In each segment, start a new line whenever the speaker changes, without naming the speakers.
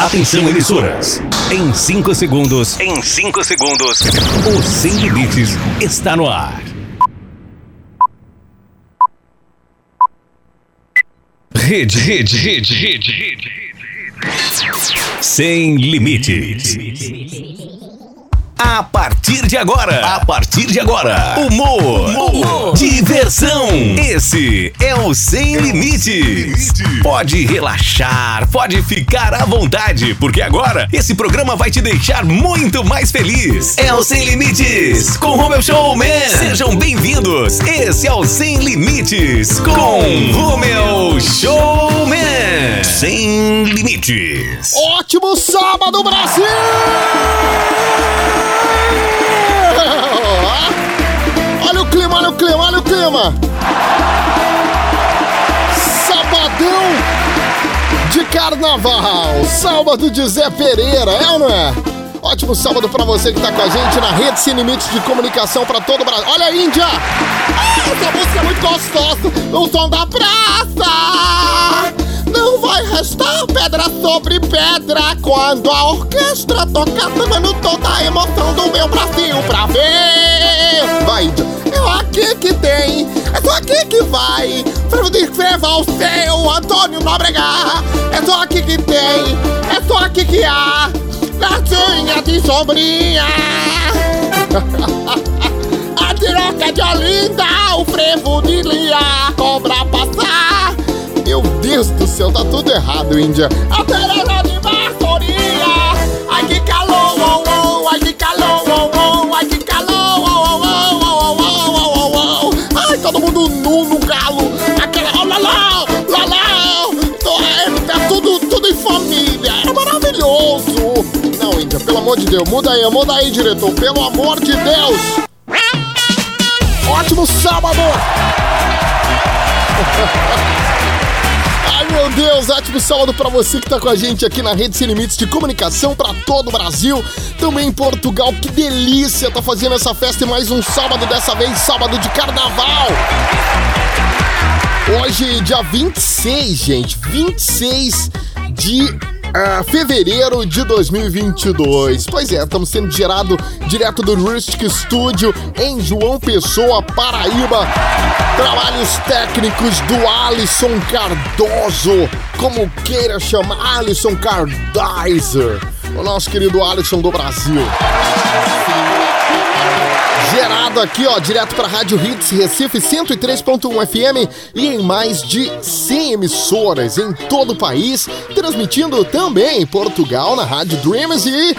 Atenção, emissoras. Em 5 segundos. Em 5 segundos. O Sem Limites está no ar. Rede, rede, rede, rede, rede. Sem limites. A partir de agora, a partir de agora, humor, humor, diversão. Esse é o Sem Limites. Pode relaxar, pode ficar à vontade, porque agora esse programa vai te deixar muito mais feliz. É o Sem Limites com Romeu Showman. Sejam bem-vindos. Esse é o Sem Limites com Romeu Showman. Sem Limites.
Ótimo sábado, Brasil! Olha o clima, olha o clima, olha o clima! Sabadão de carnaval! Sábado de Zé Pereira, é ou não é? Ótimo sábado pra você que tá com a gente na rede Sem Limites de Comunicação pra todo o Brasil. Olha a Índia! Ah, essa música é muito gostosa! O som da praça! Não vai restar pedra sobre pedra quando a orquestra tocar tomando toda a emoção do meu Brasil pra ver. Vai, é aqui que tem, é só aqui que vai. Escreva o seu Antônio Nóbrega. É só aqui que tem, é só aqui que há. Latinha de sombrinha. a tiroca de Olinda, o frevo de Lia, cobra passar. Meu Deus do céu, tá tudo errado, Índia. A Teresa de Vassourinha. Ai que calor, oh, oh, ai que calor, oh, oh, ai que calor, oh, oh. Ai, todo mundo nu no galo. Aquela, oh, lá, lá, lá, lá. É, é tudo, tudo em família. É maravilhoso. Não, Índia, pelo amor de Deus, muda aí, muda aí, diretor. Pelo amor de Deus. Ótimo sábado. Meu Deus, ótimo sábado pra você que tá com a gente aqui na Rede Sem Limites de Comunicação pra todo o Brasil, também em Portugal. Que delícia tá fazendo essa festa e mais um sábado, dessa vez sábado de carnaval. Hoje, dia 26, gente, 26 de uh, fevereiro de 2022. Pois é, estamos sendo gerado direto do Rustic Studio em João Pessoa, Paraíba. Trabalhos técnicos do Alisson Cardoso, como queira chamar, Alisson Cardizer, o nosso querido Alisson do Brasil. Gerado aqui, ó, direto para Rádio Hits Recife 103.1 FM e em mais de 100 emissoras em todo o país, transmitindo também em Portugal na Rádio Dreams e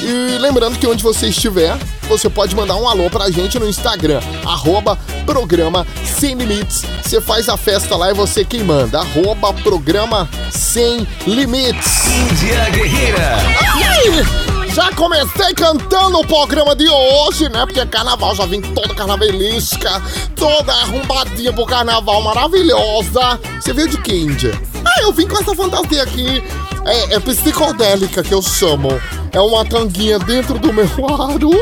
e lembrando que onde você estiver, você pode mandar um alô pra gente no Instagram, arroba programa Sem Limites. Você faz a festa lá e você quem manda, arroba programa Sem Limites.
Índia Guerreira.
Ai! Já comecei cantando o programa de hoje, né? Porque é carnaval, já vim toda carnavalesca, toda arrumbadinha pro carnaval, maravilhosa. Você veio de que, Índia? Ah, eu vim com essa fantasia aqui. É, é psicodélica que eu chamo. É uma tanguinha dentro do meu aro,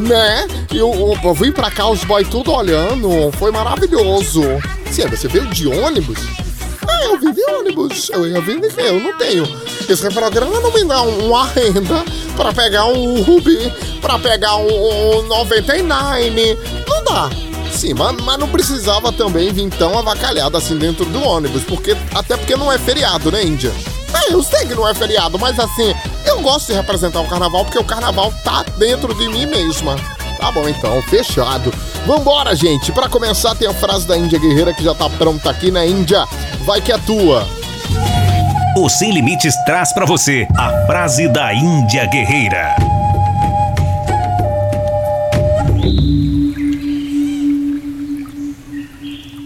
né? E eu, eu, eu vim pra cá, os boys tudo olhando. Foi maravilhoso. Sim, você veio de ônibus? Eu vim de ônibus. Eu ia vir de quê? Eu não tenho. Esse programa não me dá uma renda pra pegar um Ruby, pra pegar um, um 99. Não dá. Sim, mas, mas, não precisava também vir tão avacalhado assim dentro do ônibus, porque até porque não é feriado, né, Índia? É, eu sei que não é feriado, mas assim, eu gosto de representar o carnaval porque o carnaval tá dentro de mim mesma. Tá bom então, fechado. Vambora, gente. Para começar, tem a frase da Índia Guerreira que já tá pronta aqui na Índia. Vai que é tua.
O Sem Limites traz para você a frase da Índia Guerreira.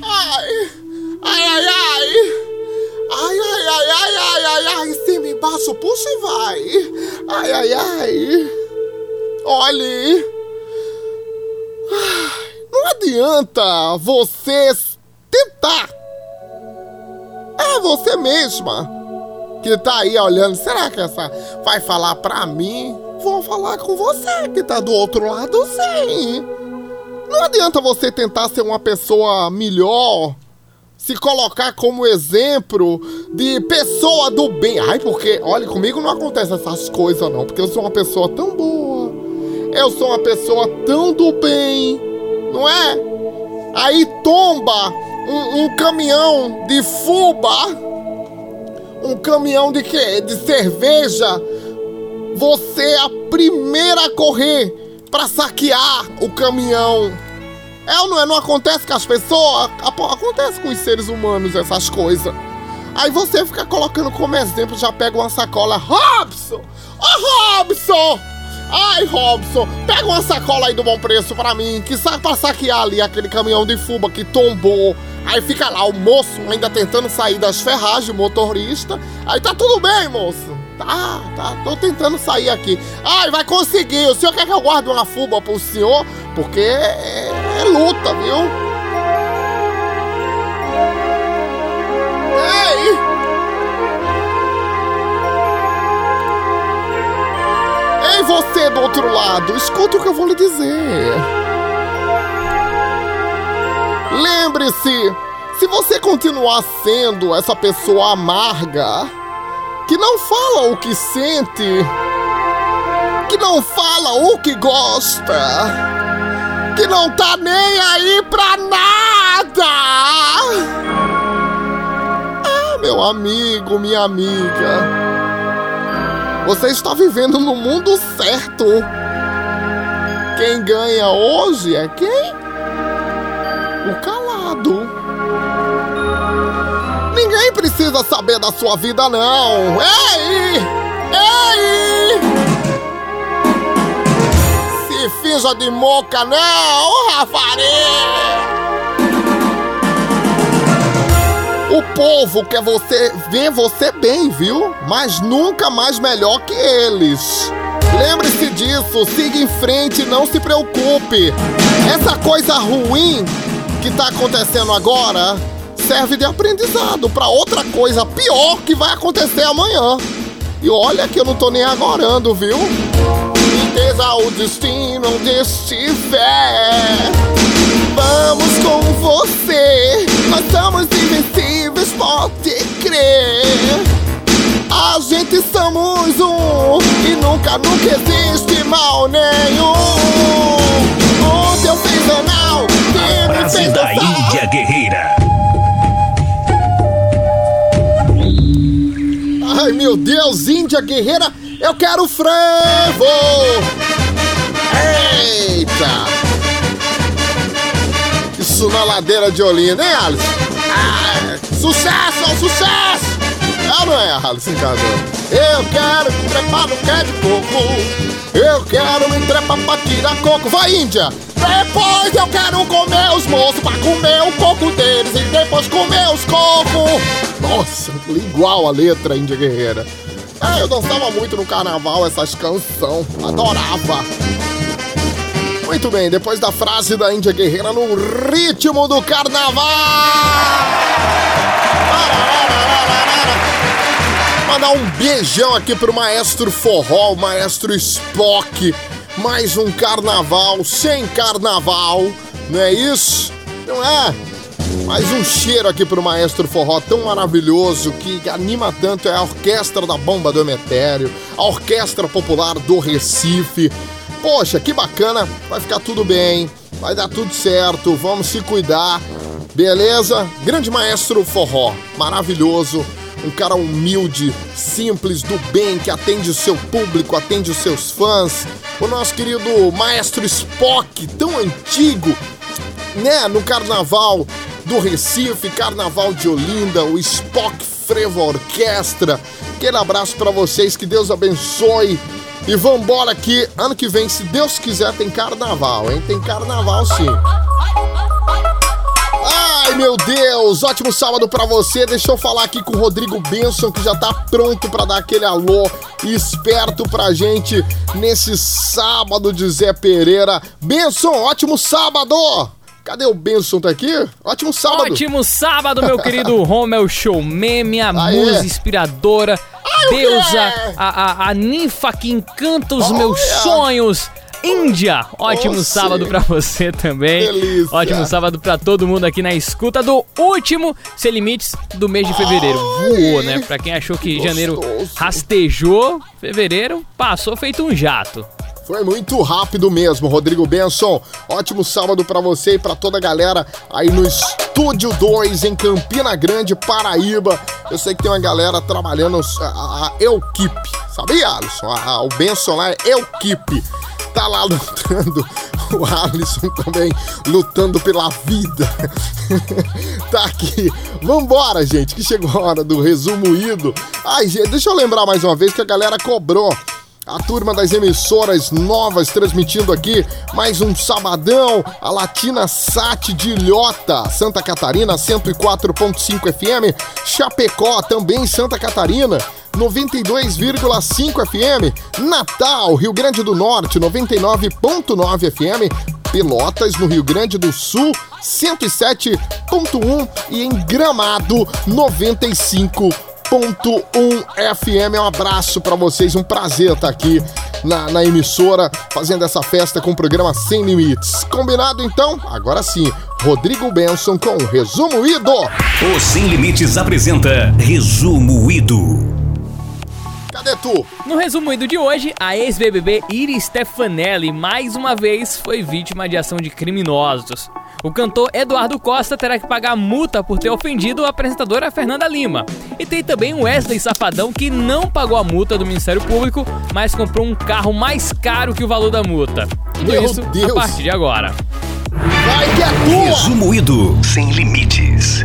Ai, ai, ai, ai. Ai, ai, ai, ai, ai, ai, ai. Cima, embaixo, puxa e vai. Ai, ai, ai. Olhe. Adianta você tentar. É você mesma que tá aí olhando. Será que essa vai falar pra mim? Vou falar com você que tá do outro lado, sim. Não adianta você tentar ser uma pessoa melhor se colocar como exemplo de pessoa do bem. Ai, porque, olha, comigo não acontece essas coisas não, porque eu sou uma pessoa tão boa. Eu sou uma pessoa tão do bem, não é? Aí tomba um, um caminhão de fuba, um caminhão de quê? De cerveja. Você é a primeira a correr para saquear o caminhão. É ou não é? Não acontece com as pessoas? Acontece com os seres humanos essas coisas. Aí você fica colocando como exemplo, já pega uma sacola. Robson! Ô oh, Robson! Ai, Robson, pega uma sacola aí do bom preço pra mim, que sai pra saquear ali aquele caminhão de fuba que tombou. Aí fica lá o moço ainda tentando sair das ferragens, o motorista. Aí tá tudo bem, moço. Tá, tá, tô tentando sair aqui. Ai, vai conseguir. O senhor quer que eu guarde uma fuba pro senhor? Porque é, é luta, viu? Ei! Você do outro lado, escuta o que eu vou lhe dizer. Lembre-se, se você continuar sendo essa pessoa amarga, que não fala o que sente, que não fala o que gosta, que não tá nem aí pra nada. Ah, meu amigo, minha amiga, você está vivendo no mundo certo. Quem ganha hoje é quem? O calado. Ninguém precisa saber da sua vida, não. Ei! Ei! Se finja de moca, não, Rafael! O povo quer você ver você bem, viu? Mas nunca mais melhor que eles. Lembre-se disso, siga em frente, não se preocupe. Essa coisa ruim que tá acontecendo agora serve de aprendizado para outra coisa pior que vai acontecer amanhã. E olha que eu não tô nem agorando, viu? Certeza o destino onde estiver. Vamos com você, nós somos invencíveis, pode crer. A gente somos um e nunca, nunca existe mal nenhum. O teu fenomenal,
a frase da Índia Guerreira.
Ai meu Deus, Índia Guerreira, eu quero frevo! Eita! Isso na ladeira de Olinda, hein, Alisson? Ah, sucesso, sucesso! É não é, Alisson Cardão? Eu quero me trepar no pé de coco. Eu quero me trepar pra tirar coco. Vai, Índia! Depois eu quero comer os moços pra comer o coco deles e depois comer os cocos. Nossa, igual a letra Índia Guerreira. É, eu dançava muito no carnaval essas canções, adorava. Muito bem, depois da frase da Índia Guerreira no ritmo do carnaval. Mandar um beijão aqui pro maestro Forró, o maestro Spock. Mais um carnaval sem carnaval, não é isso? Não é? Mais um cheiro aqui pro maestro forró tão maravilhoso que anima tanto é a Orquestra da Bomba do Emetério, a Orquestra Popular do Recife. Poxa, que bacana, vai ficar tudo bem, vai dar tudo certo, vamos se cuidar, beleza? Grande maestro forró, maravilhoso, um cara humilde, simples, do bem, que atende o seu público, atende os seus fãs. O nosso querido maestro Spock, tão antigo, né, no carnaval do Recife, Carnaval de Olinda, o Spock Frevo Orquestra. Aquele abraço para vocês, que Deus abençoe. E vambora aqui, ano que vem, se Deus quiser, tem carnaval, hein? Tem carnaval sim. Ai, meu Deus! Ótimo sábado para você. Deixa eu falar aqui com o Rodrigo Benson, que já tá pronto para dar aquele alô esperto pra gente nesse sábado de Zé Pereira. Benson, ótimo sábado! Cadê o Benson? Tá aqui? Ótimo sábado.
Ótimo sábado, meu querido Romel Showman, minha Aê. musa inspiradora, Ai, deusa, a, a, a, ninfa que encanta os meus sonhos. Índia. Ótimo sábado para você também.
Delícia.
Ótimo sábado para todo mundo aqui na escuta do último Sem Limites do mês de fevereiro. Voou, né? Pra quem achou que
Gostoso.
janeiro rastejou, fevereiro passou feito um jato.
Foi muito rápido mesmo, Rodrigo Benson. Ótimo sábado pra você e pra toda a galera aí no Estúdio 2 em Campina Grande, Paraíba. Eu sei que tem uma galera trabalhando a, a, a Equipe, sabia, Alisson? A- a- o Benson lá é Equipe. Tá lá lutando. O Alisson também lutando pela vida. tá aqui. Vambora, gente, que chegou a hora do resumo ido. Ai, gente, deixa eu lembrar mais uma vez que a galera cobrou a turma das emissoras novas transmitindo aqui mais um sabadão, a Latina Sat de Ilhota, Santa Catarina, 104.5 FM, Chapecó, também Santa Catarina, 92,5 FM, Natal, Rio Grande do Norte, 99.9 FM, Pelotas, no Rio Grande do Sul, 107.1 e em Gramado, 95 101 FM. Um abraço pra vocês, um prazer estar aqui na, na emissora fazendo essa festa com o programa Sem Limites. Combinado então? Agora sim, Rodrigo Benson com o Resumo Ido.
O Sem Limites apresenta Resumo Ido.
No resumo ido de hoje, a ex-BBB Iris Stefanelli mais uma vez foi vítima de ação de criminosos. O cantor Eduardo Costa terá que pagar multa por ter ofendido a apresentadora Fernanda Lima. E tem também o Wesley Safadão que não pagou a multa do Ministério Público, mas comprou um carro mais caro que o valor da multa. Tudo
Meu
isso
Deus.
a partir de agora.
Vai que é tua!
Resumo Ido. Sem Limites.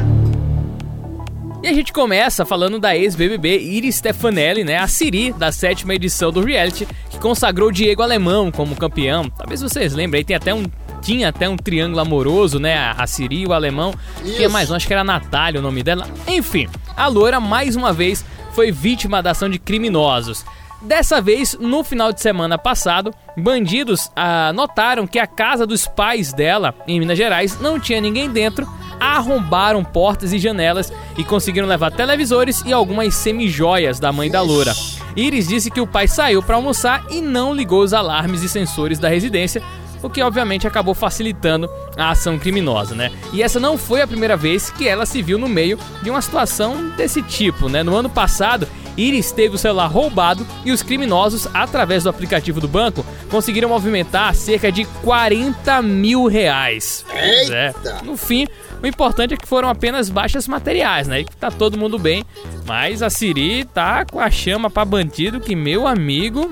E a gente começa falando da ex-BBB Iris Stefanelli, né? A Siri, da sétima edição do reality, que consagrou Diego Alemão como campeão. Talvez vocês lembrem, aí tem até um. Tinha até um triângulo amoroso, né? A Siri o alemão. Tinha
Isso.
mais um, acho que era a Natália o nome dela. Enfim, a loira, mais uma vez, foi vítima da ação de criminosos. Dessa vez, no final de semana passado, bandidos ah, notaram que a casa dos pais dela, em Minas Gerais, não tinha ninguém dentro, arrombaram portas e janelas e conseguiram levar televisores e algumas semijoias da mãe da loura. Iris disse que o pai saiu para almoçar e não ligou os alarmes e sensores da residência, o que obviamente acabou facilitando a ação criminosa, né? E essa não foi a primeira vez que ela se viu no meio de uma situação desse tipo, né? No ano passado, Iris teve o celular roubado e os criminosos, através do aplicativo do banco, conseguiram movimentar cerca de 40 mil reais. É.
Eita!
No fim, o importante é que foram apenas baixas materiais, né? E que tá todo mundo bem. Mas a Siri tá com a chama pra bandido que, meu amigo.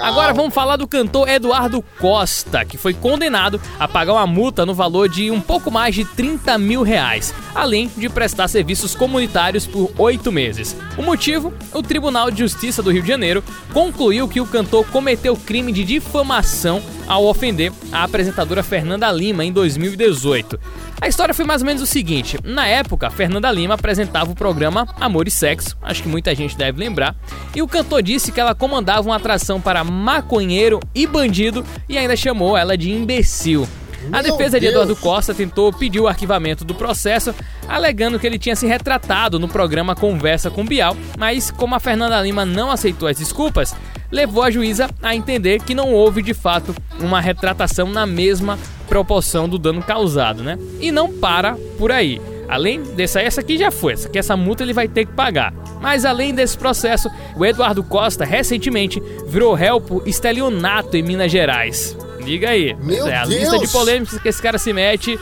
Agora vamos falar do cantor Eduardo Costa, que foi condenado a pagar uma multa no valor de um pouco mais de 30 mil reais, além de prestar serviços comunitários por oito meses. O motivo? O Tribunal de Justiça do Rio de Janeiro concluiu que o cantor cometeu crime de difamação ao ofender a apresentadora Fernanda Lima em 2018. A história foi mais ou menos o seguinte: na época, Fernanda Lima apresentava o programa Amor e Sexo, acho que muita gente deve lembrar, e o cantor disse que ela comandava uma atração para maconheiro e bandido e ainda chamou ela de imbecil. A defesa de. Eduardo Costa tentou pedir o arquivamento do processo, alegando que ele tinha se retratado no programa Conversa com Bial, mas como a Fernanda Lima não aceitou as desculpas, levou a juíza a entender que não houve de fato uma retratação na mesma proporção do dano causado, né? E não para por aí. Além dessa, essa aqui já foi, essa, aqui, essa multa ele vai ter que pagar. Mas além desse processo, o Eduardo Costa recentemente virou réu por estelionato em Minas Gerais. Liga aí.
Meu
é, a
Deus!
lista de polêmicas que esse cara se mete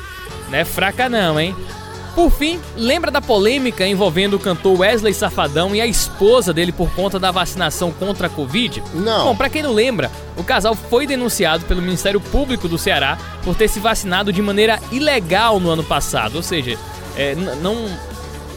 não é fraca não, hein? Por fim, lembra da polêmica envolvendo o cantor Wesley Safadão e a esposa dele por conta da vacinação contra a Covid?
Não.
Bom, pra quem não lembra, o casal foi denunciado pelo Ministério Público do Ceará por ter se vacinado de maneira ilegal no ano passado, ou seja, é, não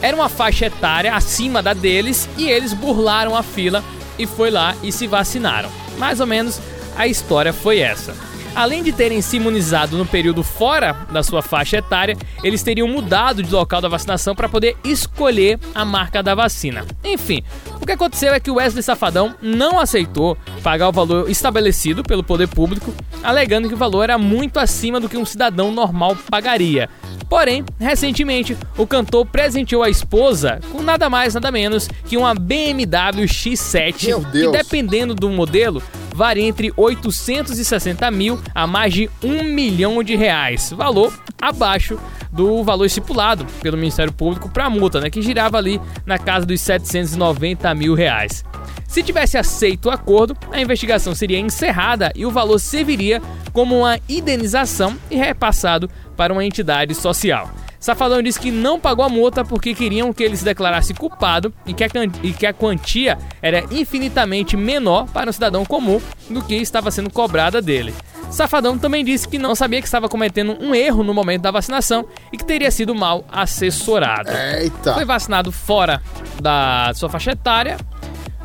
era uma faixa etária acima da deles e eles burlaram a fila e foi lá e se vacinaram. Mais ou menos a história foi essa. Além de terem se imunizado no período fora da sua faixa etária, eles teriam mudado de local da vacinação para poder escolher a marca da vacina. Enfim, o que aconteceu é que o Wesley Safadão não aceitou pagar o valor estabelecido pelo poder público, alegando que o valor era muito acima do que um cidadão normal pagaria. Porém, recentemente, o cantor presenteou a esposa com nada mais nada menos que uma BMW X7,
Meu
que dependendo do modelo, varia entre 860 mil a mais de 1 milhão de reais, valor abaixo do valor estipulado pelo Ministério Público para a multa, né, que girava ali na casa dos 790 mil reais. Se tivesse aceito o acordo, a investigação seria encerrada e o valor serviria como uma indenização e repassado para uma entidade social. Safadão disse que não pagou a multa porque queriam que ele se declarasse culpado e que, a, e que a quantia era infinitamente menor para um cidadão comum do que estava sendo cobrada dele. Safadão também disse que não sabia que estava cometendo um erro no momento da vacinação e que teria sido mal assessorado.
Eita.
Foi vacinado fora da sua faixa etária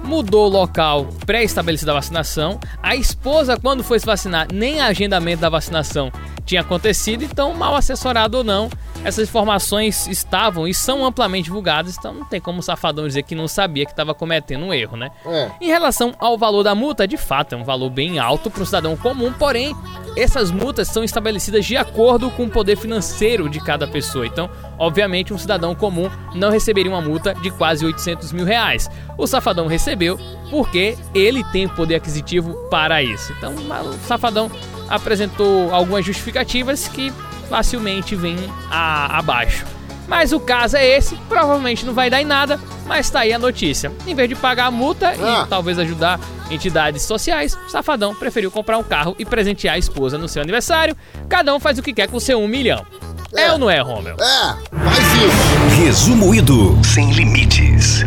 mudou o local pré-estabelecido da vacinação. A esposa, quando foi se vacinar, nem agendamento da vacinação tinha acontecido, então, mal assessorado ou não, essas informações estavam e são amplamente divulgadas, então não tem como o safadão dizer que não sabia que estava cometendo um erro, né?
É.
Em relação ao valor da multa, de fato, é um valor bem alto para o cidadão comum, porém, essas multas são estabelecidas de acordo com o poder financeiro de cada pessoa. Então, obviamente, um cidadão comum não receberia uma multa de quase 800 mil reais. O safadão recebeu porque ele tem poder aquisitivo para isso. Então, o safadão apresentou algumas justificativas que facilmente vêm abaixo. Mas o caso é esse, provavelmente não vai dar em nada, mas tá aí a notícia. Em vez de pagar a multa
Ah.
e talvez ajudar entidades sociais, o Safadão preferiu comprar um carro e presentear a esposa no seu aniversário. Cada um faz o que quer com seu um milhão. É,
É.
ou não é, Romel?
É, faz isso.
Resumo Ido Sem Limites.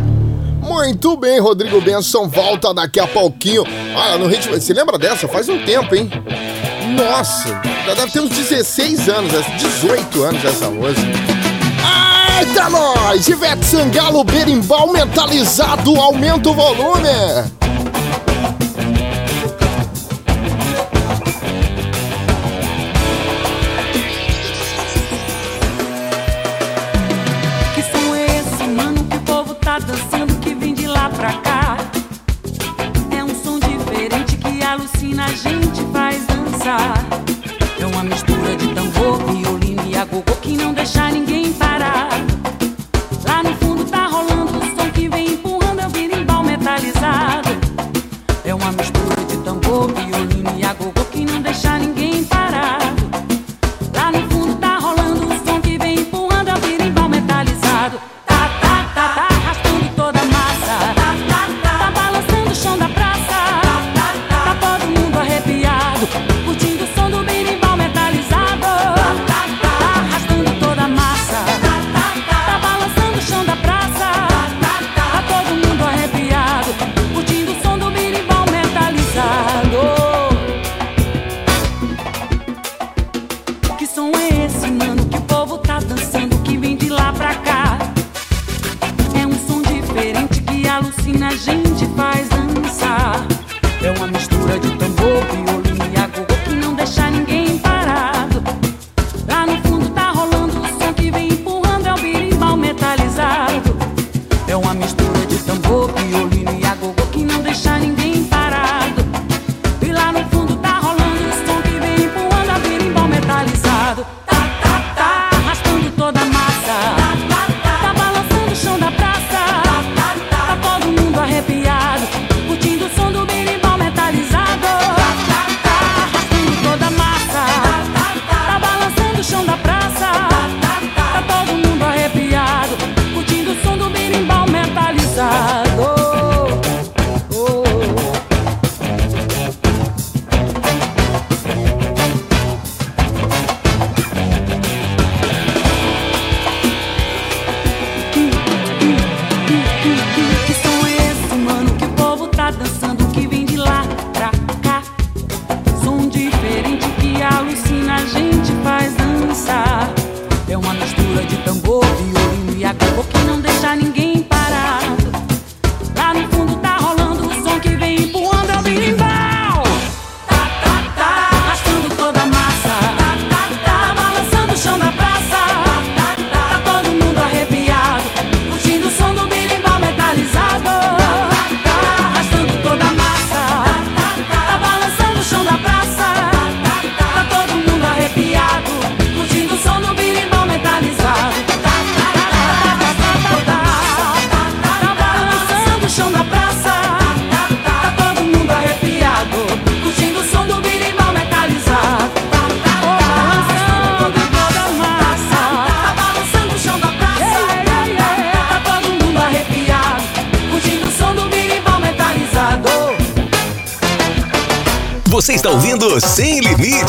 Muito bem, Rodrigo Benson volta daqui a pouquinho. Olha, no ritmo. Você lembra dessa? Faz um tempo, hein? Nossa, já deve ter uns 16 anos, essa- 18 anos essa música. Eita, nós! Ivete Sangalo, berimbau mentalizado, aumenta o volume!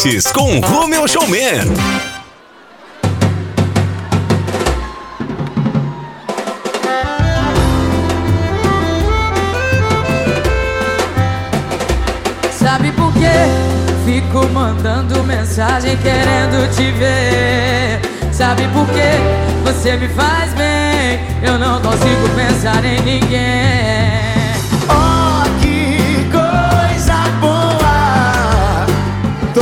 Limites com Romeu Showman.
Sabe por quê? Fico mandando mensagem querendo te ver. Sabe por quê? Você me faz bem. Eu não consigo pensar em ninguém.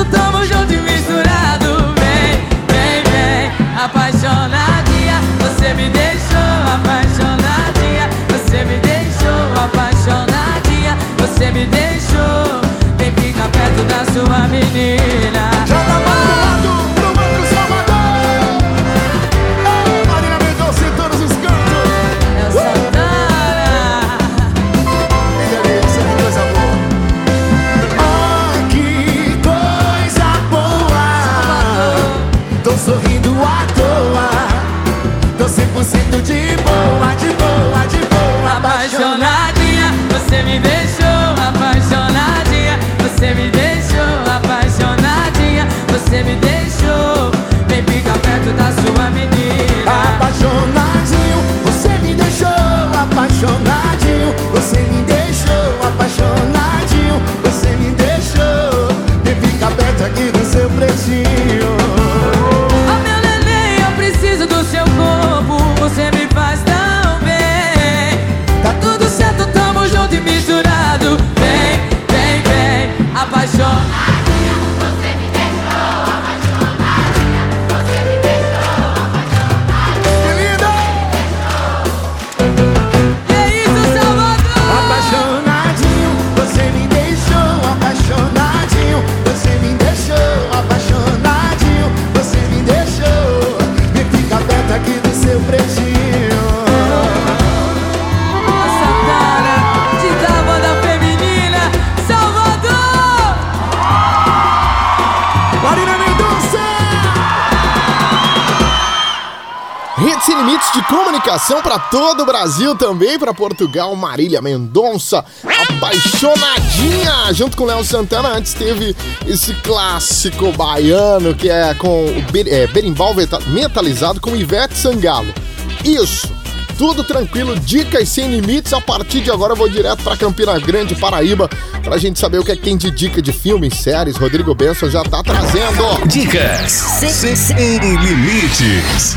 Certo, tamo junto e misturado. Vem, vem, vem, apaixonadinha. Você me deixou apaixonadinha. Você me deixou apaixonadinha. Você me deixou. Vem ficar perto da sua menina. Você me deixou
comunicação para todo o Brasil, também para Portugal, Marília Mendonça, apaixonadinha, junto com Léo Santana. Antes teve esse clássico baiano que é com o ber- é, berimbau metalizado com Ivete Sangalo. Isso, tudo tranquilo, dicas sem limites. A partir de agora eu vou direto para Campina Grande, Paraíba, pra gente saber o que é que tem de dica de filmes, séries. Rodrigo Benson já tá trazendo.
Dicas sem, sem limites.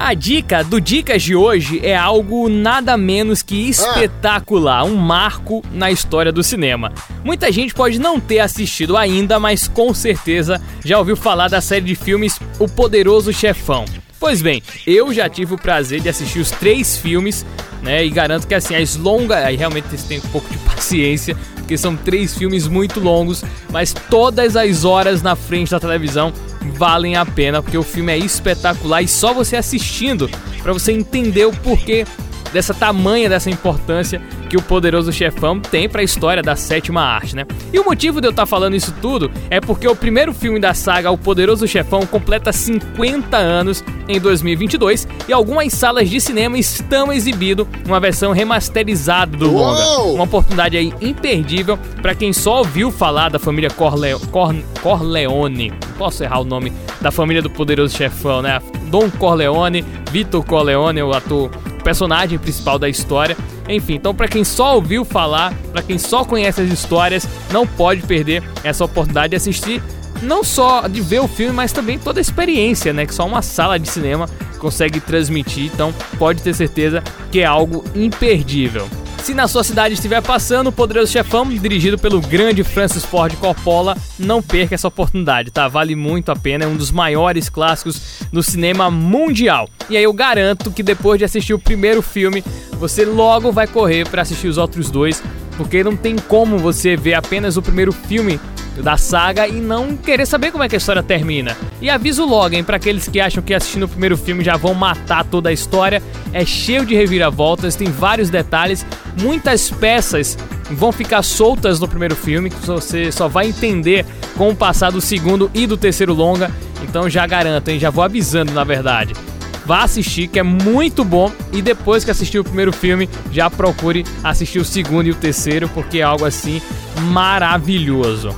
A dica do Dicas de hoje é algo nada menos que espetacular, um marco na história do cinema. Muita gente pode não ter assistido ainda, mas com certeza já ouviu falar da série de filmes O Poderoso Chefão. Pois bem, eu já tive o prazer de assistir os três filmes, né? E garanto que assim, as longas. Aí realmente você tem um pouco de paciência, porque são três filmes muito longos, mas todas as horas na frente da televisão valem a pena, porque o filme é espetacular e só você assistindo para você entender o porquê dessa tamanha, dessa importância que o Poderoso Chefão tem para a história da sétima arte, né? E o motivo de eu estar falando isso tudo é porque o primeiro filme da saga, O Poderoso Chefão, completa 50 anos em 2022 e algumas salas de cinema estão exibindo uma versão remasterizada do longa. Uma oportunidade aí imperdível para quem só ouviu falar da família Corleo- Cor- Corleone. Posso errar o nome da família do Poderoso Chefão, né? Dom Corleone, Vitor Corleone, o ator, personagem principal da história. Enfim, então para quem só ouviu falar, para quem só conhece as histórias, não pode perder essa oportunidade de assistir não só de ver o filme, mas também toda a experiência, né? Que só uma sala de cinema consegue transmitir. Então, pode ter certeza que é algo imperdível. Se na sua cidade estiver passando o Poderoso Chefão, dirigido pelo grande Francis Ford Coppola, não perca essa oportunidade, tá? Vale muito a pena, é um dos maiores clássicos do cinema mundial. E aí eu garanto que depois de assistir o primeiro filme, você logo vai correr para assistir os outros dois, porque não tem como você ver apenas o primeiro filme da saga e não querer saber como é que a história termina. E aviso logo, hein, para aqueles que acham que assistindo o primeiro filme já vão matar toda a história, é cheio de reviravoltas, tem vários detalhes, muitas peças vão ficar soltas no primeiro filme, que você só vai entender com o passar do segundo e do terceiro longa. Então já garanto, hein, já vou avisando na verdade. Vá assistir, que é muito bom. E depois que assistir o primeiro filme, já procure assistir o segundo e o terceiro, porque é algo assim maravilhoso.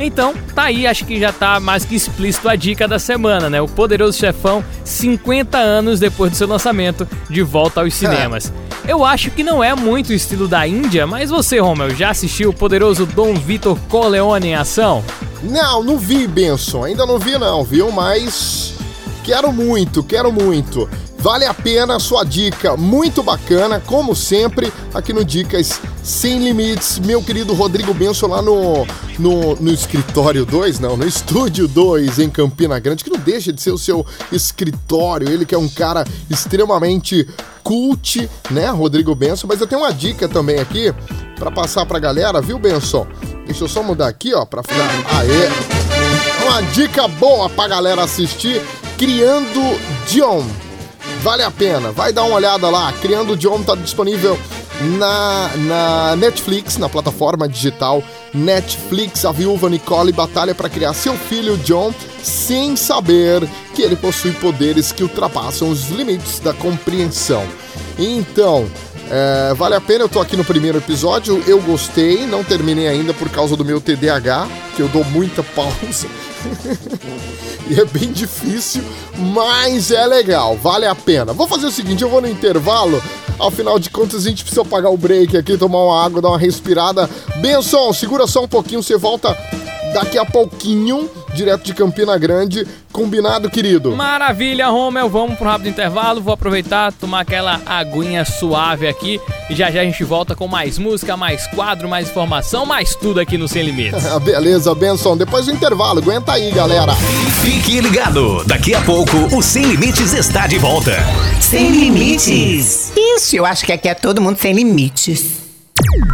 Então, tá aí, acho que já tá mais que explícito a dica da semana, né? O Poderoso Chefão, 50 anos depois do seu lançamento, de volta aos cinemas. É. Eu acho que não é muito o estilo da Índia, mas você, Romel, já assistiu o poderoso Dom Vitor Corleone em ação?
Não, não vi, Benson. Ainda não vi, não, viu? Mas quero muito, quero muito. Vale a pena a sua dica, muito bacana, como sempre, aqui no Dicas Sem Limites, meu querido Rodrigo Benson lá no, no, no escritório 2, não, no estúdio 2 em Campina Grande, que não deixa de ser o seu escritório, ele que é um cara extremamente cult, né, Rodrigo Benson, mas eu tenho uma dica também aqui para passar pra galera, viu, Benson? Deixa eu só mudar aqui, ó, pra ficar... Aê! Uma dica boa pra galera assistir, Criando John vale a pena. Vai dar uma olhada lá. Criando o John tá disponível na, na Netflix, na plataforma digital Netflix. A viúva Nicole batalha para criar seu filho John sem saber que ele possui poderes que ultrapassam os limites da compreensão. Então, é, vale a pena, eu tô aqui no primeiro episódio, eu gostei, não terminei ainda por causa do meu TDAH, que eu dou muita pausa. e é bem difícil, mas é legal, vale a pena. Vou fazer o seguinte, eu vou no intervalo, afinal de contas a gente precisa pagar o break aqui, tomar uma água, dar uma respirada. Benção, segura só um pouquinho, você volta daqui a pouquinho, direto de Campina Grande. Combinado, querido?
Maravilha, Romel. Vamos pro rápido intervalo. Vou aproveitar, tomar aquela aguinha suave aqui. E já já a gente volta com mais música, mais quadro, mais informação, mais tudo aqui no Sem Limites.
Beleza, Benção. Depois do intervalo, aguenta aí, galera.
Fique ligado. Daqui a pouco, o Sem Limites está de volta.
Sem Limites. Isso, eu acho que aqui é todo mundo sem limites.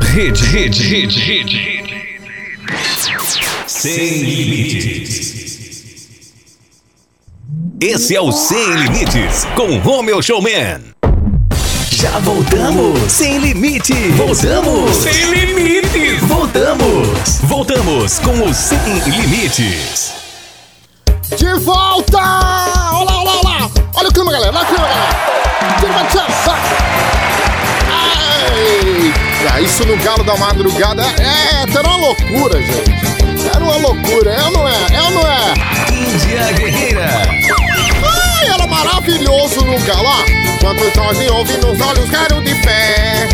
Rede, rede, rede, rede, rede. Sem Limites. Esse é o Sem Limites, com Romeo Showman. Já voltamos! Sem limite! Voltamos! Sem limites! Voltamos! Voltamos com o Sem Limites!
De volta! Olha lá, olha lá, olha o clima, galera! Olha o clima, galera! Clima Eita, isso no galo da madrugada é, tá uma loucura, gente! Era uma loucura, é ou não é? É ou não é?
Índia Guerreira!
Ai, era maravilhoso no galo, ó! Quantos nós ouvindo os olhos quero de fé!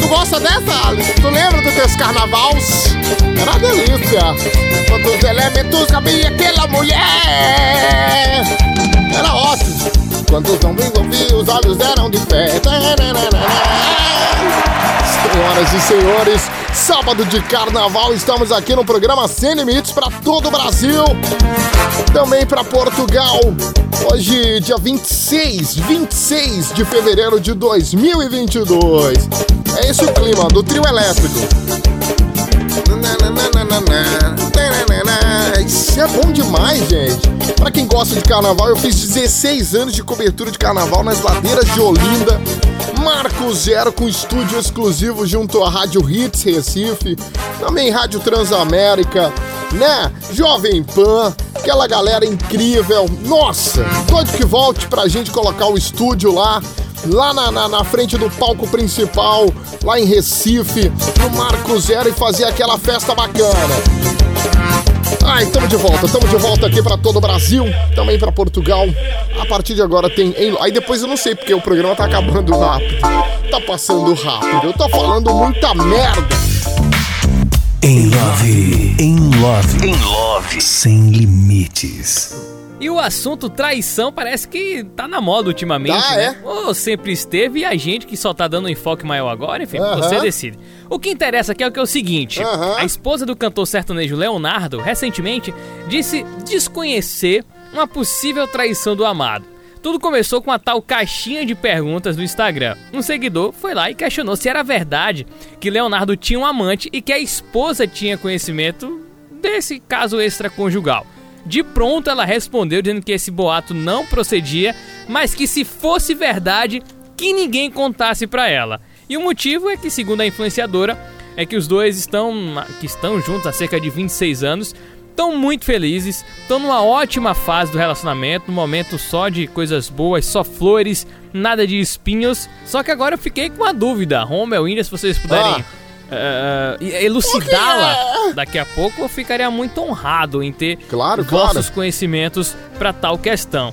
Tu gosta dessa, Alice? Tu lembra dos teus carnavais? Era uma delícia! Quantos elementos cabia aquela mulher? Era ótimo! Quantos homens ouvi, os olhos eram de fé. Senhoras e senhores, sábado de carnaval, estamos aqui no programa Sem Limites para todo o Brasil, também para Portugal. Hoje, dia 26, 26 de fevereiro de 2022. É esse o clima do trio elétrico. Isso é bom demais, gente. Para quem gosta de carnaval, eu fiz 16 anos de cobertura de carnaval nas ladeiras de Olinda. Marco Zero com estúdio exclusivo junto à Rádio Hits Recife, também Rádio Transamérica, né? Jovem Pan, aquela galera incrível. Nossa, doido que volte pra gente colocar o estúdio lá lá na, na, na, frente do palco principal, lá em Recife, no Marco Zero e fazer aquela festa bacana. Ai, estamos de volta, estamos de volta aqui para todo o Brasil, também para Portugal. A partir de agora tem. Aí depois eu não sei porque o programa tá acabando rápido. Tá passando rápido. Eu tô falando muita merda.
Em love, em love, em love, sem limites.
E o assunto traição parece que tá na moda ultimamente,
Tá,
né?
é?
Ou sempre esteve e a gente que só tá dando um enfoque maior agora, enfim,
Aham.
você decide. O que interessa aqui é o que é o seguinte:
Aham.
a esposa do cantor sertanejo Leonardo, recentemente, disse desconhecer uma possível traição do amado. Tudo começou com a tal caixinha de perguntas do Instagram. Um seguidor foi lá e questionou se era verdade que Leonardo tinha um amante e que a esposa tinha conhecimento desse caso extraconjugal. De pronto ela respondeu dizendo que esse boato não procedia, mas que se fosse verdade, que ninguém contasse pra ela. E o motivo é que, segundo a influenciadora, é que os dois estão que estão juntos há cerca de 26 anos, estão muito felizes, estão numa ótima fase do relacionamento, num momento só de coisas boas, só flores, nada de espinhos. Só que agora eu fiquei com uma dúvida, Romel, Índia, se vocês puderem
Ah.
Eh, elucidá-la daqui a pouco, eu ficaria muito honrado em ter
Claro,
vossos
claro.
conhecimentos pra tal questão.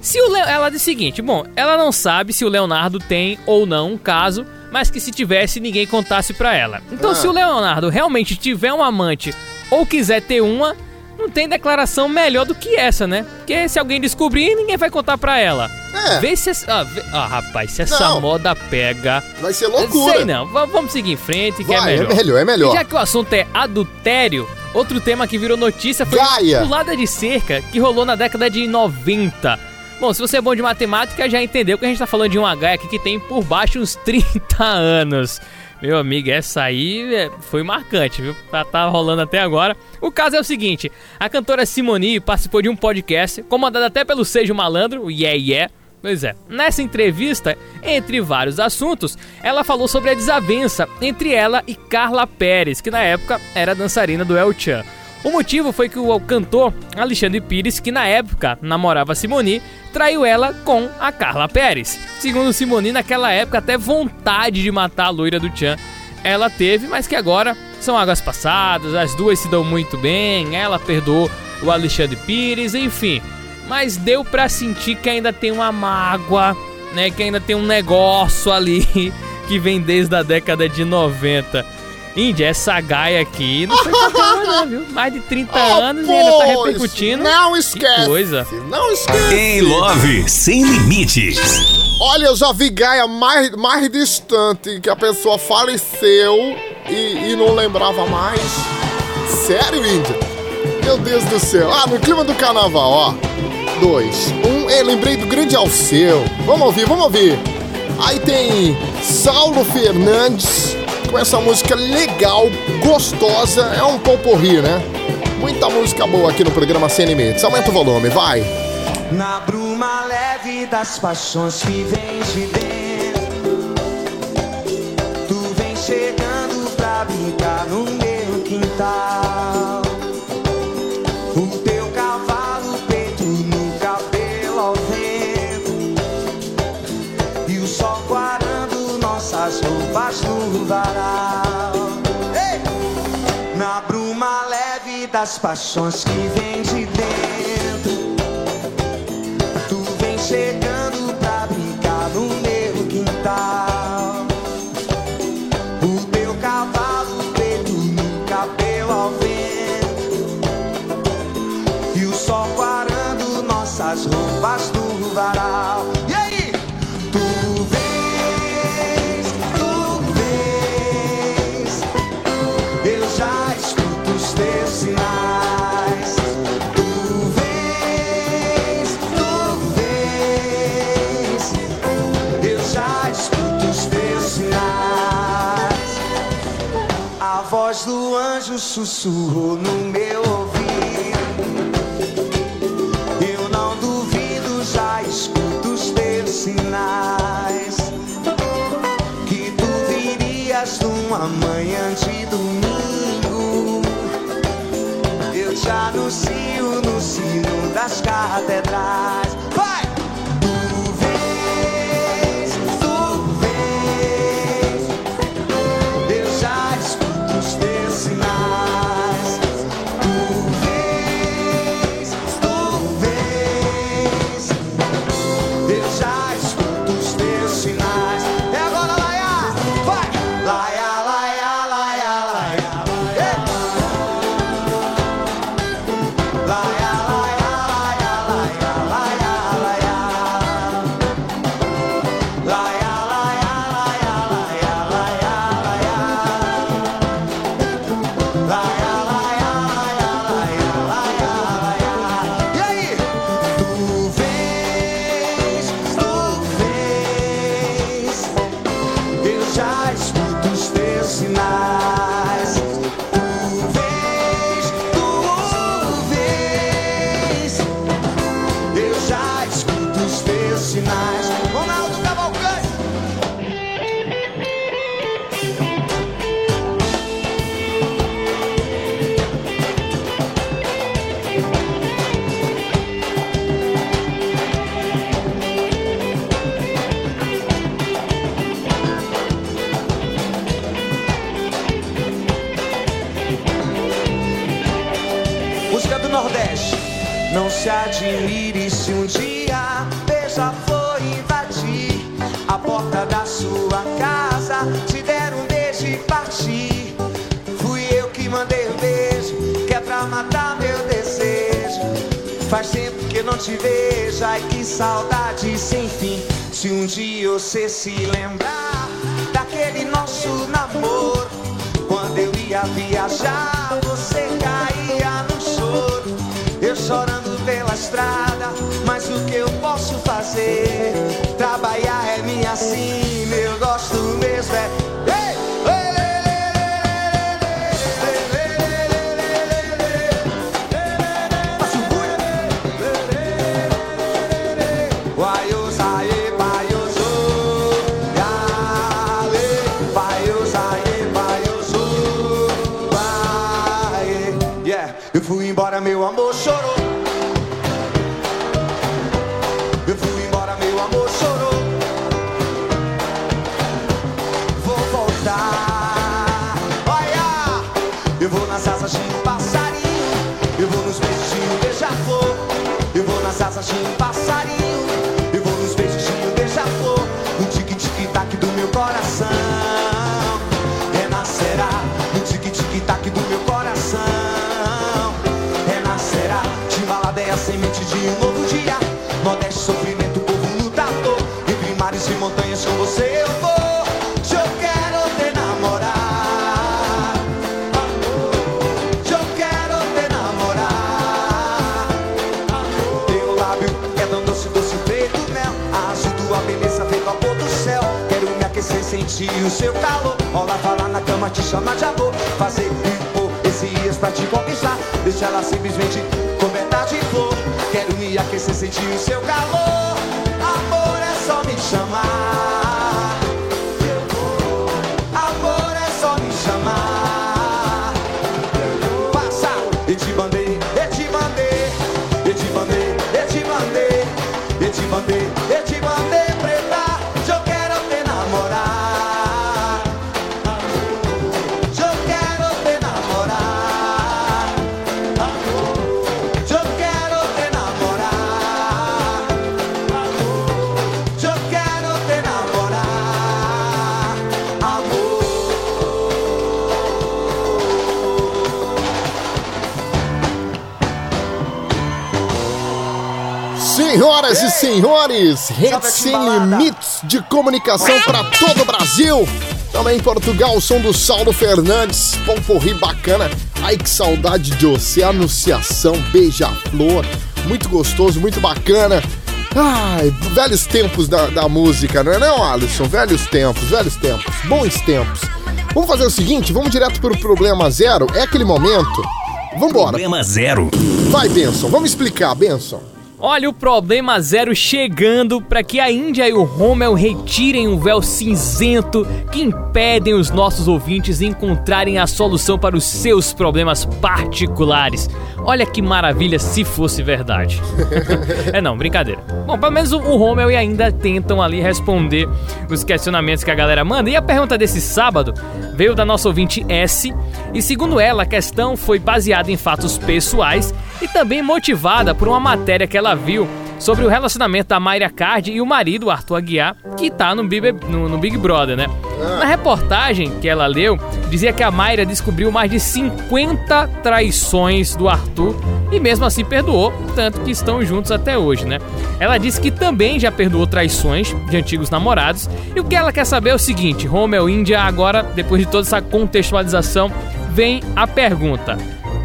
Se o Leo, ela diz o seguinte, bom, ela não sabe se o Leonardo tem ou não um caso, mas que se tivesse ninguém contasse pra ela. Então,
Ah.
se o Leonardo realmente tiver um amante ou quiser ter uma, não tem declaração melhor do que essa, né? Porque se alguém descobrir, ninguém vai contar pra ela.
É.
Vê se essa, ah, vê- ah, rapaz, se essa
Não.
moda pega.
Vai ser loucura.
Sei não, v- vamos seguir em frente que é
Vai,
melhor.
é melhor, é melhor.
E já que o assunto é adultério, outro tema que virou notícia foi
Gaia.
pulada de cerca que rolou na década de 90. Bom, se você é bom de matemática, já entendeu que a gente tá falando de uma gaia aqui que tem por baixo uns 30 anos. Meu amigo, essa aí é, foi marcante, viu? Tá, tá rolando até agora. O caso é o seguinte: a cantora Simone participou de um podcast, comandado até pelo Sejo Malandro, o Yeah Yeah. Pois é, nessa entrevista, entre vários assuntos, ela falou sobre a desavença entre ela e Carla Pérez, que na época era dançarina do El Chan. O motivo foi que o cantor Alexandre Pires, que na época namorava Simone, traiu ela com a Carla Pérez. Segundo Simone, naquela época até vontade de matar a loira do Chan ela teve, mas que agora são águas passadas, as duas se dão muito bem, ela perdoou o Alexandre Pires, enfim. Mas deu pra sentir que ainda tem uma mágoa, né, que ainda tem um negócio ali que vem desde a década de 90. Índia, essa gaia aqui não foi qualquer uma não, viu? Mais de 30 anos e ainda tá repercutindo.
Não
Que
esquece.
coisa.
Não esquece.
Em Love Sem Limites.
Olha, eu já vi gaia mais, mais distante, que a pessoa faleceu e, e não lembrava mais. Sério, Índia? Meu Deus do céu. Ah, no clima do carnaval, ó. Dois. Um, eu lembrei do grande Alceu. Vamos ouvir, vamos ouvir. Aí tem Saulo Fernandes com essa música legal, gostosa. É um poporri, né? Muita música boa aqui no programa Sem Limites. Aumenta o volume, vai.
Na bruma leve das paixões que vem de dentro Tu vem chegando pra brincar no meu quintal O teu cavalo peito no cabelo ao vento E o sol guardando nossas roupas no varal Ei! Na bruma leve das paixões que vem de dentro Tu vem chegando pra brincar no meu quintal. O teu cavalo preto no cabelo ao vento. E o sol quarando nossas roupas no varal. Sussurrou no meu ouvido. Eu não duvido, já escuto os teus sinais. Que tu virias numa manhã de domingo. Eu te anuncio no sino das catedrais.
Faz tempo que eu não te vejo, ai que saudade sem fim. Se um dia você se lembrar daquele nosso namoro, quando eu ia viajar, você caía no choro. Eu chorando pela estrada, mas o que eu posso fazer? Trabalhar é minha sina, eu gosto mesmo é. Asas de um passarinho. Eu vou nos beijos de um beija-flor. No tique-tique-tac do meu coração. Renascerá no tique-tique-tac do meu coração. Renascerá, Timbaladeia, semente de um novo dia. Nordeste, sofrimento, o seu calor. Rolar, falar na cama, te chamar de amor. Fazer e pôr esse dias pra te conquistar. Deixa ela simplesmente coberta de flor. Quero me aquecer, sentir o seu calor. Amor é só me chamar. Amor é só me chamar. Passa, te mandei, e te mandei, e te mandei, e te mandei, e te mandei, e te mandei
senhores, rede sem limites de comunicação para todo o Brasil. Também em Portugal, o som do Saulo Fernandes, pomporri bacana. Ai que saudade de você, anunciação, beija-flor, muito gostoso, muito bacana. Ai, velhos tempos da, da música, não é não, Alisson? Velhos tempos, velhos tempos, bons tempos. Vamos fazer o seguinte, vamos direto pro problema zero, é aquele momento. Vambora,
Problema zero.
vai Benção, vamos explicar, Benção.
Olha o problema zero chegando para que a Índia e o Rommel retirem o véu cinzento que impedem os nossos ouvintes encontrarem a solução para os seus problemas particulares. Olha que maravilha se fosse verdade. é não, brincadeira. Bom, pelo menos o, o Rommel e ainda tentam ali responder os questionamentos que a galera manda. E a pergunta desse sábado veio da nossa ouvinte S, e segundo ela, a questão foi baseada em fatos pessoais e também motivada por uma matéria que ela viu sobre o relacionamento da Mayra Card e o marido, Arthur Aguiar, que tá no Big, no, no Big Brother, né? Na reportagem que ela leu, dizia que a Mayra descobriu mais de 50 traições do Arthur e mesmo assim perdoou, tanto que estão juntos até hoje, né? Ela disse que também já perdoou traições de antigos namorados e o que ela quer saber é o seguinte: Romeo Índia, agora, depois de toda essa contextualização, vem a pergunta.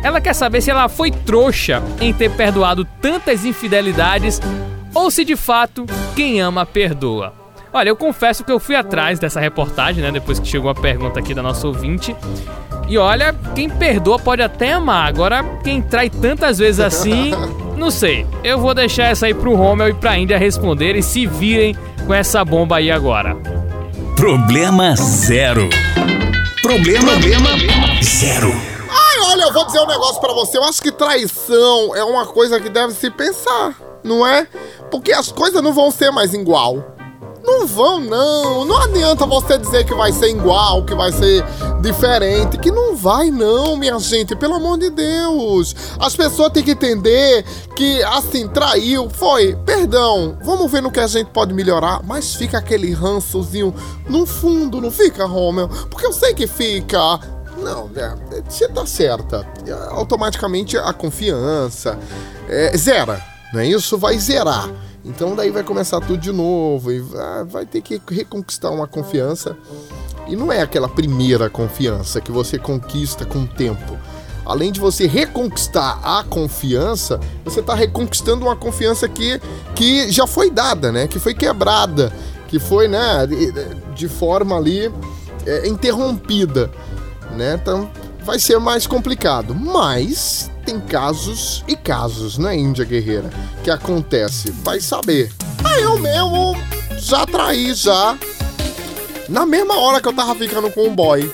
Ela quer saber se ela foi trouxa em ter perdoado tantas infidelidades ou se de fato quem ama perdoa. Olha, eu confesso que eu fui atrás dessa reportagem, né? Depois que chegou a pergunta aqui da nossa ouvinte. E olha, quem perdoa pode até amar. Agora, quem trai tantas vezes assim, não sei. Eu vou deixar essa aí pro Romel e pra Índia responderem e se virem com essa bomba aí agora.
Problema zero. Problema, zero.
Ai, olha, eu vou dizer um negócio pra você. Eu acho que traição é uma coisa que deve se pensar, não é? Porque as coisas não vão ser mais igual. Não vão, não. Não adianta você dizer que vai ser igual, que vai ser diferente, que não vai, não, minha gente, pelo amor de Deus. As pessoas têm que entender que, assim, traiu, foi, perdão, vamos ver no que a gente pode melhorar, mas fica aquele rançozinho no fundo, não fica, Romeu? Porque eu sei que fica. Não, é, você tá certa. É, Automaticamente a confiança é, zera, não é isso? Vai zerar. Então daí vai começar tudo de novo e vai, ter que reconquistar uma confiança. E não é aquela primeira confiança que você conquista com o tempo. Além de você reconquistar a confiança, você está reconquistando uma confiança que, que já foi dada, né? Que foi quebrada, que foi, né, de, de forma ali é, interrompida, né? Então vai ser mais complicado. Mas tem casos e casos, né, Índia Guerreira? Que acontece, vai saber. Ah, eu mesmo já traí já. Na mesma hora que eu tava ficando com o boy.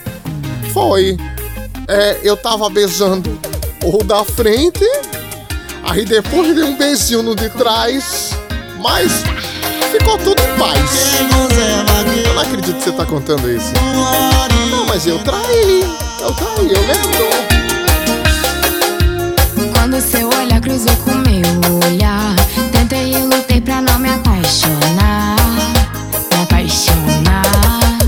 Foi. É, eu tava beijando o da frente. Aí depois dei um beijinho no de trás. Mas ficou tudo em paz. Eu não acredito que você tá contando isso. Não, mas eu traí. Eu traí, eu lembro.
Quando seu olhar cruzou com meu olhar, tentei e lutei pra não me apaixonar. Me apaixonar.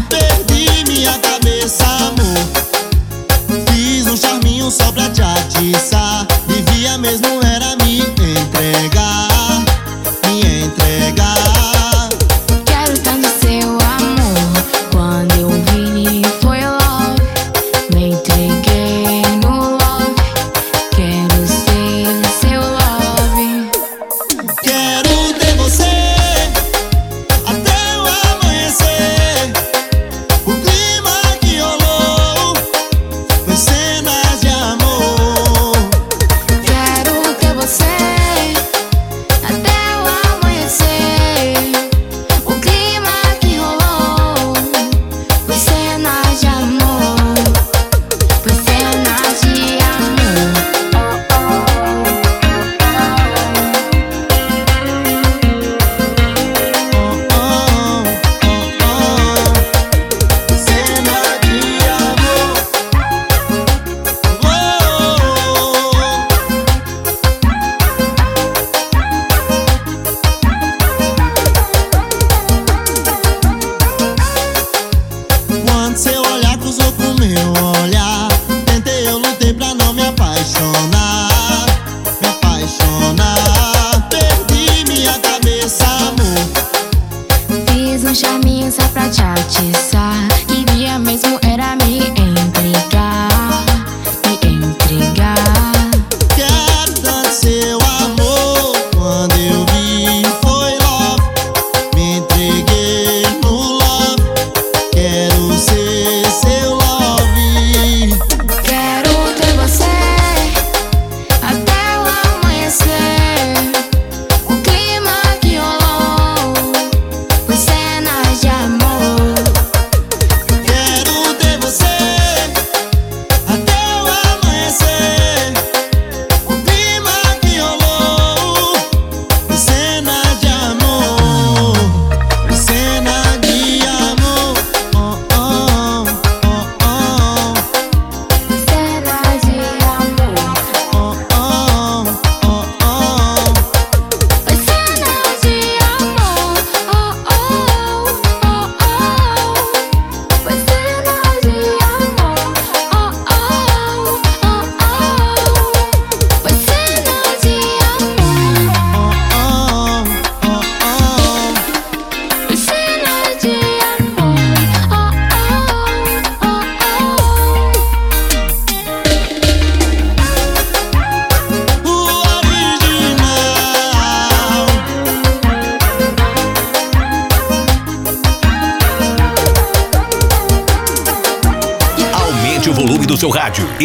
Perdi minha cabeça, amor. Fiz um charminho só pra te atiçar. Devia mesmo era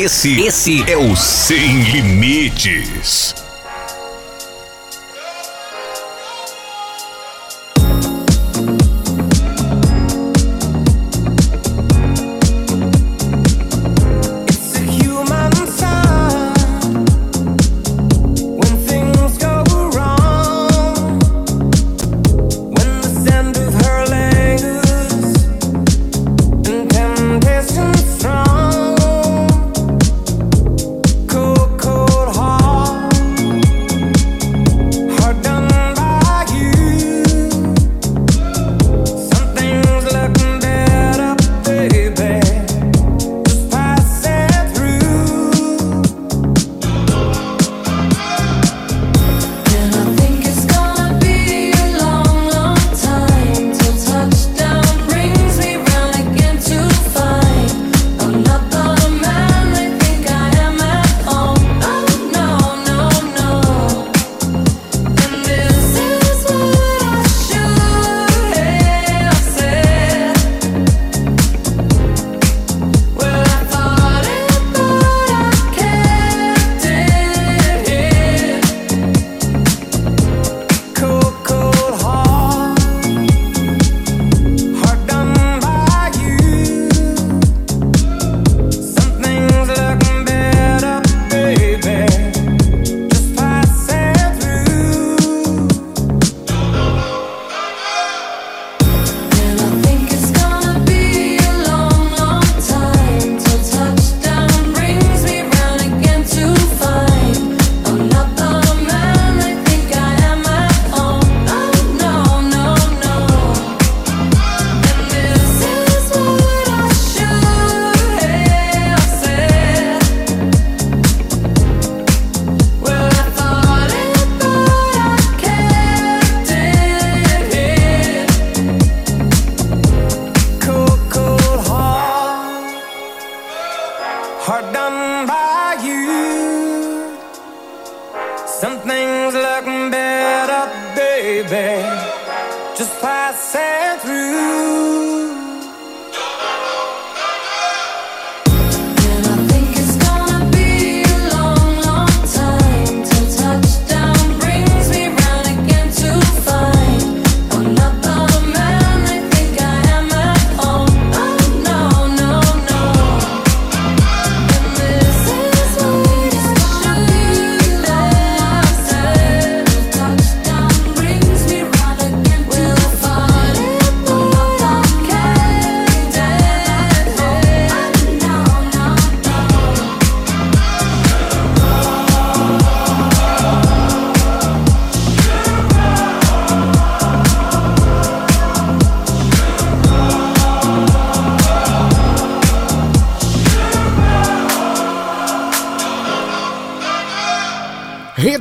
Esse, esse é o Sem Limites.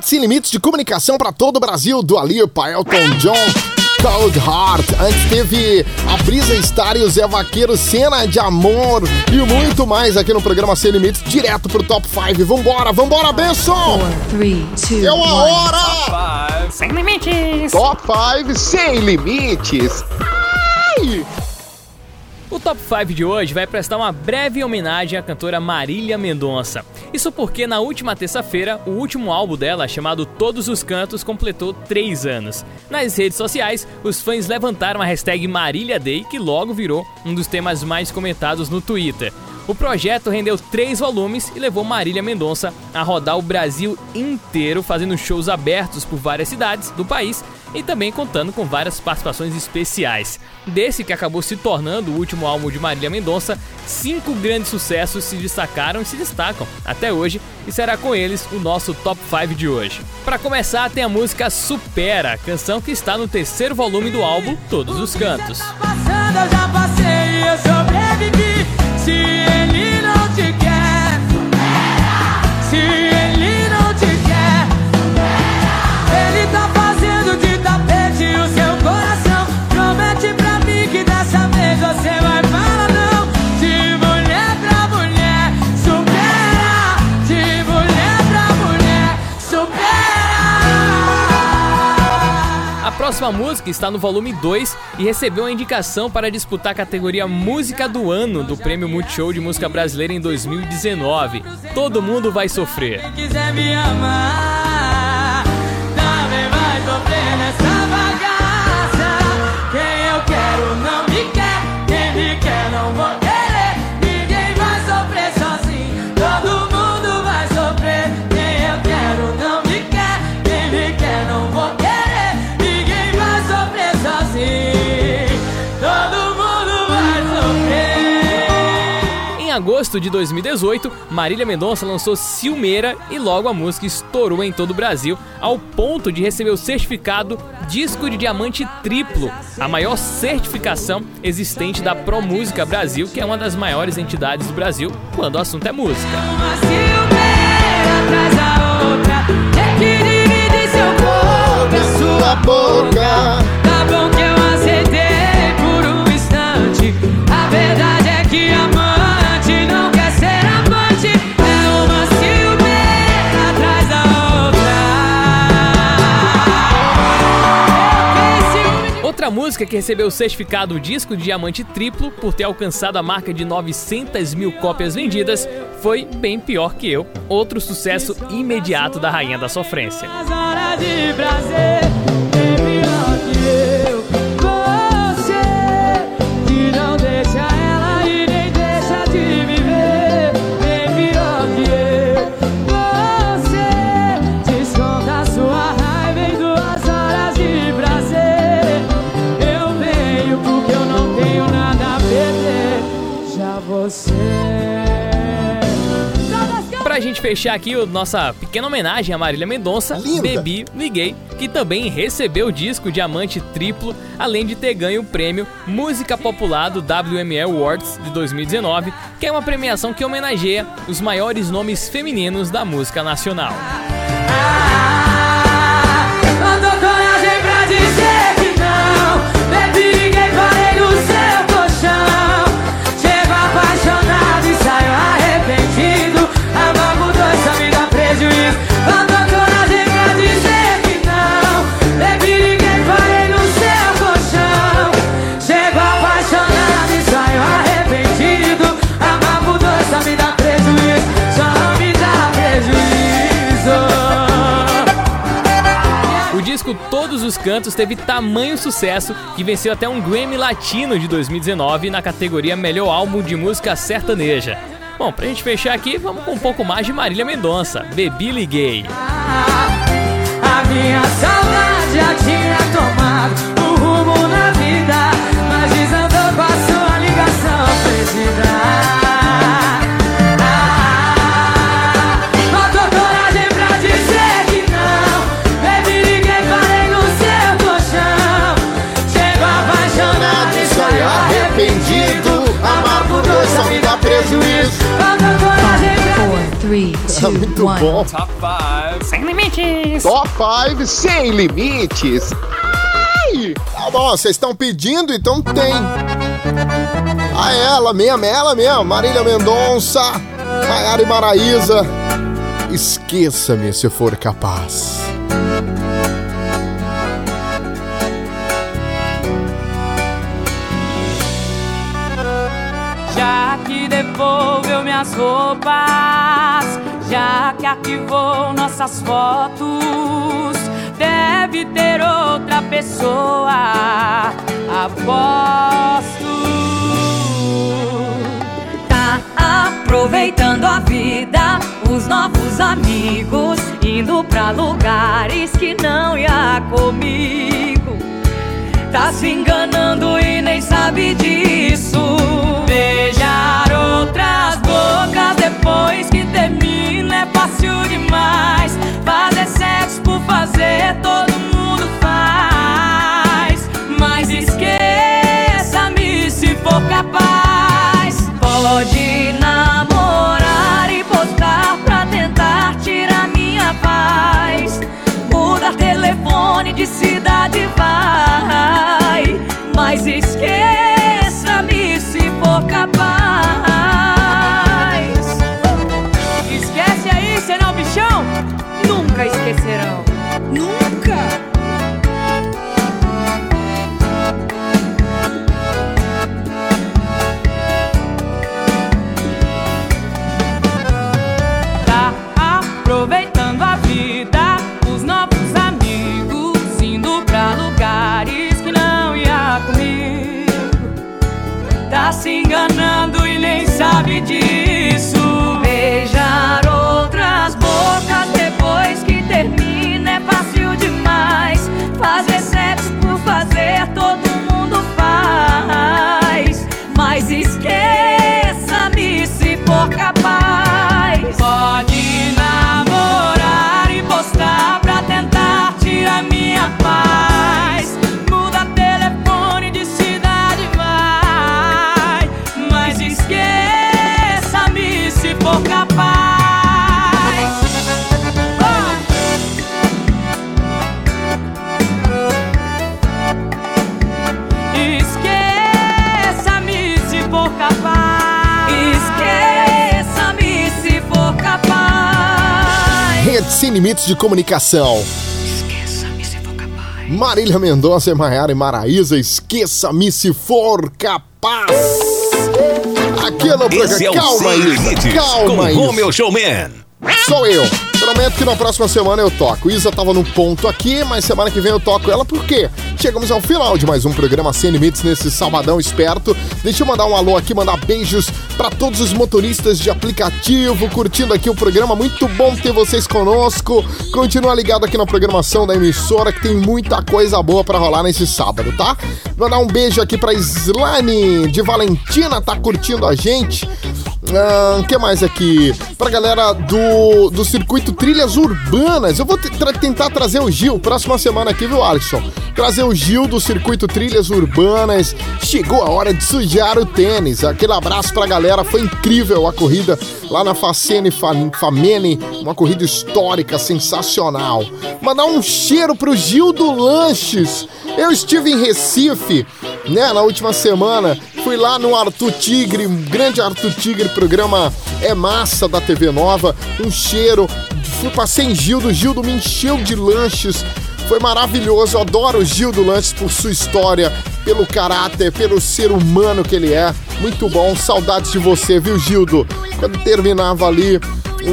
Sem limites de comunicação para todo o Brasil, do Alipa, Elton John, Cold Heart. Antes teve a Brisa Star e o Zé Vaqueiro, Cena de Amor e muito mais aqui no programa Sem Limites, direto pro Top 5. Vambora, vambora, Benção!
Three, two,
É uma hora!
Sem limites!
Top 5 sem limites!
O Top 5 de hoje vai prestar uma breve homenagem à cantora Marília Mendonça. Isso porque na última terça-feira, o último álbum dela, chamado Todos os Cantos, completou 3 anos. Nas redes sociais, os fãs levantaram a hashtag Marília Day, que logo virou um dos temas mais comentados no Twitter. O projeto rendeu três volumes e levou Marília Mendonça a rodar o Brasil inteiro, fazendo shows abertos por várias cidades do país e também contando com várias participações especiais. Desse que acabou se tornando o último álbum de Marília Mendonça, cinco grandes sucessos se destacaram e se destacam até hoje, e será com eles o nosso Top 5 de hoje. Para começar, tem a música Supera, canção que está no terceiro volume do álbum Todos os Cantos.
Sobrevivi. Se ele não te quer,
próxima música está no volume 2 e recebeu a indicação para disputar a categoria Música do Ano do Prêmio Multishow de Música Brasileira em 2019. Todo mundo vai sofrer.
Quem quiser me amar, também vai sofrer nessa bagaça. Quem eu quero não me quer, quem me quer não vou
agosto de 2018, Marília Mendonça lançou Ciumeira e logo a música estourou em todo o Brasil, ao ponto de receber o certificado Disco de Diamante Triplo, a maior certificação existente da Pro Música Brasil, que é uma das maiores entidades do Brasil quando o assunto é música. Música que recebeu o certificado disco diamante triplo por ter alcançado a marca de 900 mil cópias vendidas foi Bem Pior Que Eu, outro sucesso imediato da Rainha da Sofrência. Pra gente fechar aqui a nossa pequena homenagem a Marília Mendonça,
Linda.
Bebi Liguei, que também recebeu o disco Diamante Triplo, além de ter ganho o prêmio Música Popular do WME Awards de 2019, que é uma premiação que homenageia os maiores nomes femininos da música nacional.
Mandou
dos Cantos teve tamanho sucesso que venceu até um Grammy Latino de 2019 na categoria Melhor Álbum de Música Sertaneja. Bom, pra gente fechar aqui, vamos com um pouco mais de Marília Mendonça, Bebi Liguei.
A minha saudade já tinha tomado um rumo na vida, mas desandou com a sua ligação.
Two,
Muito
one.
bom.
Sem limites!
Top 5 sem limites. Ai! Tá bom, vocês estão pedindo, então tem. Ah, ela mesmo, ela mesmo. Marília Mendonça, Maiara e Maraísa. Esqueça-me se for capaz.
Já que devolveu minhas roupas, já que arquivou nossas fotos, deve ter outra pessoa. Aposto.
Tá aproveitando a vida, os novos amigos, indo pra lugares que não ia comigo. Tá se enganando e nem sabe disso.
Beijar outras bocas depois que termina é fácil demais. Fazer sexo por fazer todo mundo faz. Mas esqueça-me se for capaz.
Pode namorar e postar pra tentar tirar minha paz. Mudar telefone de cidade vai. Mas esqueça-me Nunca esquecerão.
Nunca! Tá aproveitando a vida, os novos amigos, indo pra lugares que não ia comigo. Tá se enganando
Limites de Comunicação. Marília Mendonça, Maiara e Maraísa, esqueça-me se for capaz. Programa.
Esse é o
calma, Isa.
Limites
Calma,
com
Isa.
o meu showman.
Sou eu. Prometo que na próxima semana eu toco. Isa tava no ponto aqui, mas semana que vem eu toco ela por quê? Chegamos ao final de mais um programa Sem Limites nesse sabadão esperto. Deixa eu mandar um alô aqui, mandar beijos para todos os motoristas de aplicativo curtindo aqui o programa. Muito bom ter vocês conosco. Continua ligado aqui na programação da emissora que tem muita coisa boa para rolar nesse sábado, tá? Mandar um beijo aqui pra Slane de Valentina, tá curtindo a gente. O que mais aqui? Pra galera do, do circuito Trilhas Urbanas. Eu vou tra- tentar trazer o Gil próxima semana aqui, viu, Alisson? Trazer o Gil do circuito Trilhas Urbanas. Chegou a hora de sujar o tênis. Aquele abraço pra galera. Foi incrível a corrida lá na Facene Fa- Famene. Uma corrida histórica, sensacional. Mandar um cheiro pro Gil do Lanches. Eu estive em Recife, né, na última semana. Fui lá no Arthur Tigre, um grande Arthur Tigre, programa É Massa da TV Nova. Um cheiro. Fui passei em Gildo, Gildo me encheu de lanches. Foi maravilhoso, eu adoro o Gildo Lanches por sua história, pelo caráter, pelo ser humano que ele é. Muito bom, saudades de você, viu, Gildo? Quando terminava ali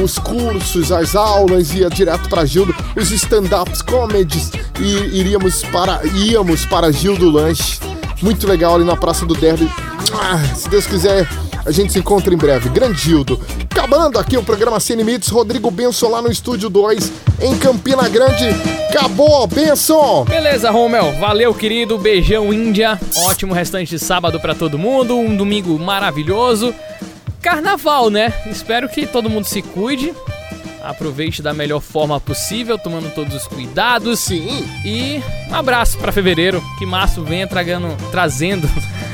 os cursos, as aulas, ia direto para Gildo, os stand-ups comedies e iríamos para íamos para Gildo Lanche. Muito legal ali na Praça do Derby. Ah, se Deus quiser, a gente se encontra em breve. Grande Gildo. Acabando aqui o programa Sem Limites, Rodrigo Benson lá no Estúdio 2, em Campina Grande. Acabou, Benson!
Beleza, Romel. Valeu, querido. Beijão, Índia. Ótimo restante de sábado pra todo mundo. Um domingo maravilhoso. Carnaval, né? Espero que todo mundo se cuide. Aproveite da melhor forma possível, tomando todos os cuidados.
Sim.
E um abraço pra fevereiro. Que março venha tragando, trazendo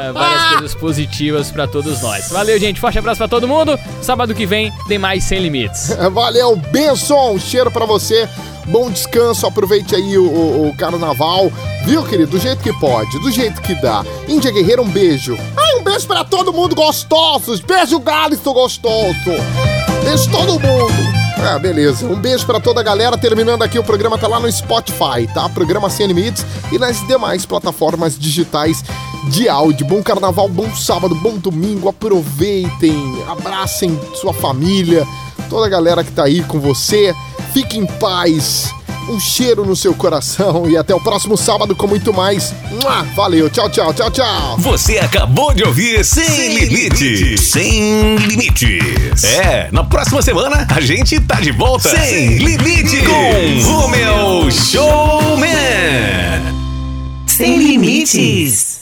eh, várias coisas positivas pra todos nós. Valeu, gente. Forte abraço pra todo mundo. Sábado que vem tem mais Sem Limites.
Valeu, Benson! Um cheiro pra você. Bom descanso, aproveite aí o, o- o carnaval. Viu, querido? Do jeito que pode, do jeito que dá. Índia Guerreira, um beijo. Ai, um beijo pra todo mundo gostosos. Beijo, Galisto gostoso. Beijo todo mundo. Ah, beleza. Um beijo pra toda a galera. Terminando aqui, o programa tá lá no Spotify, tá? Programa Sem Limites e nas demais plataformas digitais de áudio. Bom carnaval, bom sábado, bom domingo. Aproveitem, abracem sua família, toda a galera que tá aí com você. Fique em paz. Um cheiro no seu coração e até o próximo sábado com muito mais. Valeu, tchau, tchau, tchau, tchau.
Você acabou de ouvir Sem, Limites. Sem Limites. É, na próxima semana a gente tá de volta. Sem Limites. Com Romeu Showman.
Sem limites.